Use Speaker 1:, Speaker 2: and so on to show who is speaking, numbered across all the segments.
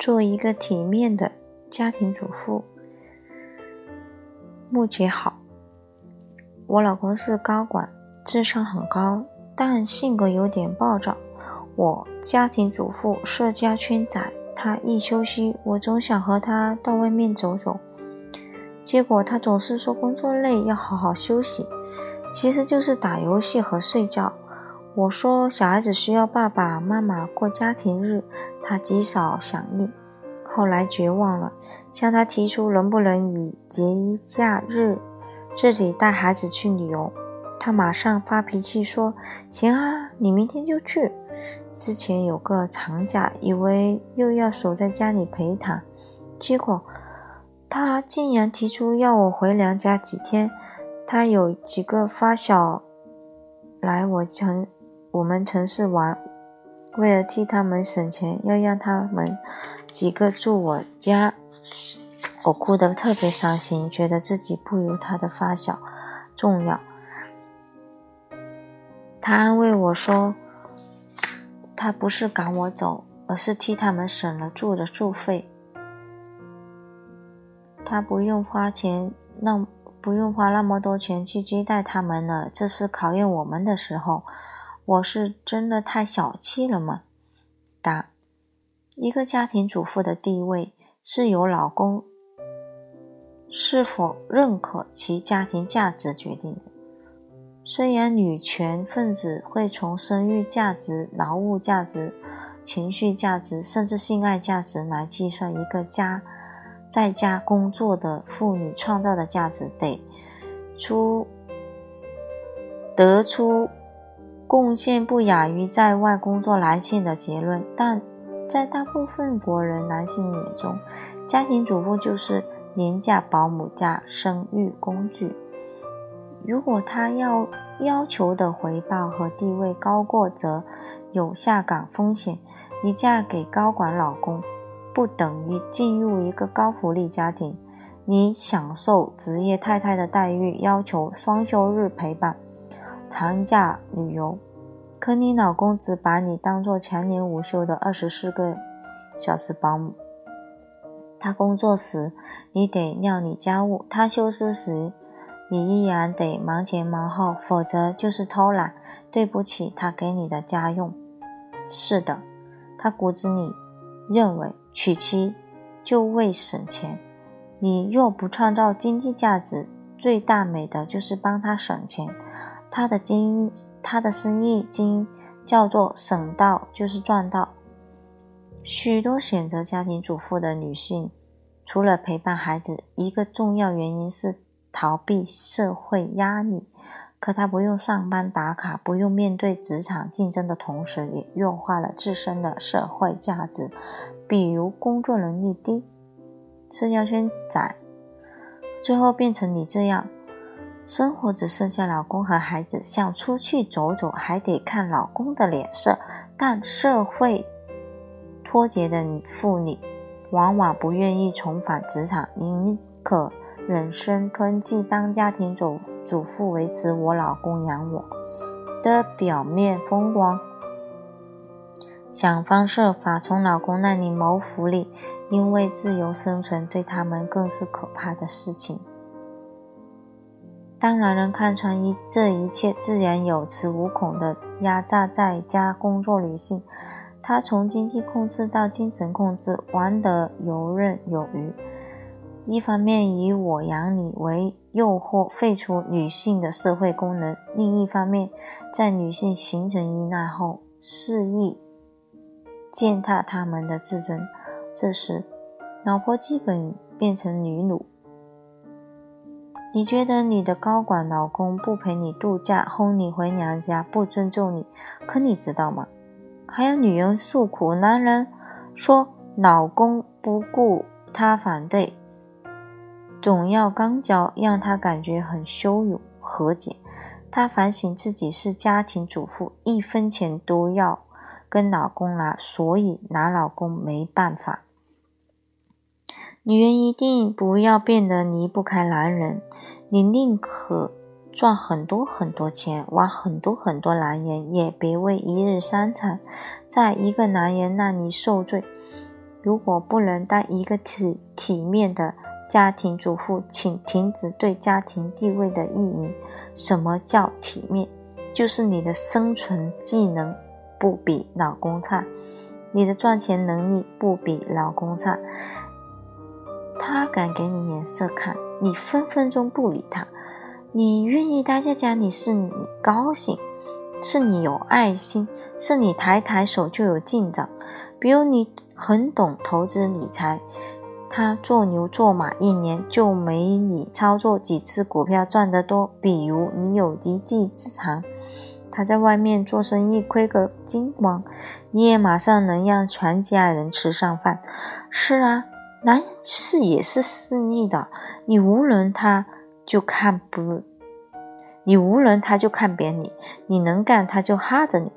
Speaker 1: 做一个体面的家庭主妇。木姐好，我老公是高管，智商很高，但性格有点暴躁。我家庭主妇，社交圈窄，他一休息，我总想和他到外面走走，结果他总是说工作累，要好好休息，其实就是打游戏和睡觉。我说小孩子需要爸爸妈妈过家庭日，他极少响应。后来绝望了。向他提出能不能以节假日自己带孩子去旅游，他马上发脾气说：“行啊，你明天就去。”之前有个长假，以为又要守在家里陪他，结果他竟然提出要我回娘家几天。他有几个发小来我城我们城市玩，为了替他们省钱，要让他们几个住我家。我哭得特别伤心，觉得自己不如他的发小重要。他安慰我说：“他不是赶我走，而是替他们省了住的住费。他不用花钱，那不用花那么多钱去接待他们了。这是考验我们的时候。我是真的太小气了吗？”答：一个家庭主妇的地位是由老公。是否认可其家庭价值决定的。虽然女权分子会从生育价值、劳务价值、情绪价值，甚至性爱价值来计算一个家在家工作的妇女创造的价值，得出得出贡献不亚于在外工作男性的结论，但在大部分国人男性眼中，家庭主妇就是。廉价保姆加生育工具。如果他要要求的回报和地位高过，则有下岗风险。你嫁给高管老公，不等于进入一个高福利家庭。你享受职业太太的待遇，要求双休日陪伴、长假旅游，可你老公只把你当做全年无休的二十四个小时保姆。他工作时，你得料理家务；他休息时，你依然得忙前忙后，否则就是偷懒。对不起，他给你的家用。是的，他骨子里认为娶妻就为省钱。你若不创造经济价值，最大美德就是帮他省钱。他的经，他的生意经叫做省到就是赚到。许多选择家庭主妇的女性，除了陪伴孩子，一个重要原因是逃避社会压力。可她不用上班打卡，不用面对职场竞争的同时，也弱化了自身的社会价值，比如工作能力低、社交圈窄，最后变成你这样，生活只剩下老公和孩子，想出去走走还得看老公的脸色，但社会。脱节的妇女往往不愿意重返职场，宁可忍声吞气当家庭主主妇，维持我老公养我的表面风光，想方设法从老公那里谋福利，因为自由生存对他们更是可怕的事情。当男人看穿一这一切，自然有恃无恐的压榨在家工作女性。他从经济控制到精神控制，玩得游刃有余。一方面以“我养你”为诱惑，废除女性的社会功能；另一方面，在女性形成依赖后，肆意践踏她们的自尊。这时，老婆基本变成女奴。你觉得你的高管老公不陪你度假，轰你回娘家，不尊重你？可你知道吗？还有女人诉苦，男人说老公不顾她反对，总要刚交，让她感觉很羞辱。和解，她反省自己是家庭主妇，一分钱都要跟老公拿，所以拿老公没办法。女人一定不要变得离不开男人，你宁可。赚很多很多钱，玩很多很多男人，也别为一日三餐在一个男人那里受罪。如果不能当一个体体面的家庭主妇，请停止对家庭地位的意淫。什么叫体面？就是你的生存技能不比老公差，你的赚钱能力不比老公差。他敢给你脸色看，你分分钟不理他。你愿意待在家里，是你高兴，是你有爱心，是你抬抬手就有进展。比如你很懂投资理财，他做牛做马一年就没你操作几次股票赚得多。比如你有一技之长，他在外面做生意亏个精光，你也马上能让全家人吃上饭。是啊。男士也是势利的，你无论他就看不，你无论他就看扁你，你能干他就哈着你。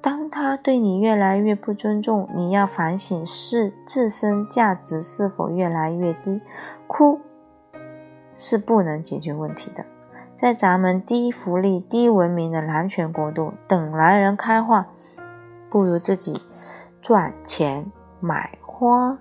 Speaker 1: 当他对你越来越不尊重，你要反省是自身价值是否越来越低。哭是不能解决问题的。在咱们低福利、低文明的男权国度，等男人开化，不如自己赚钱买花。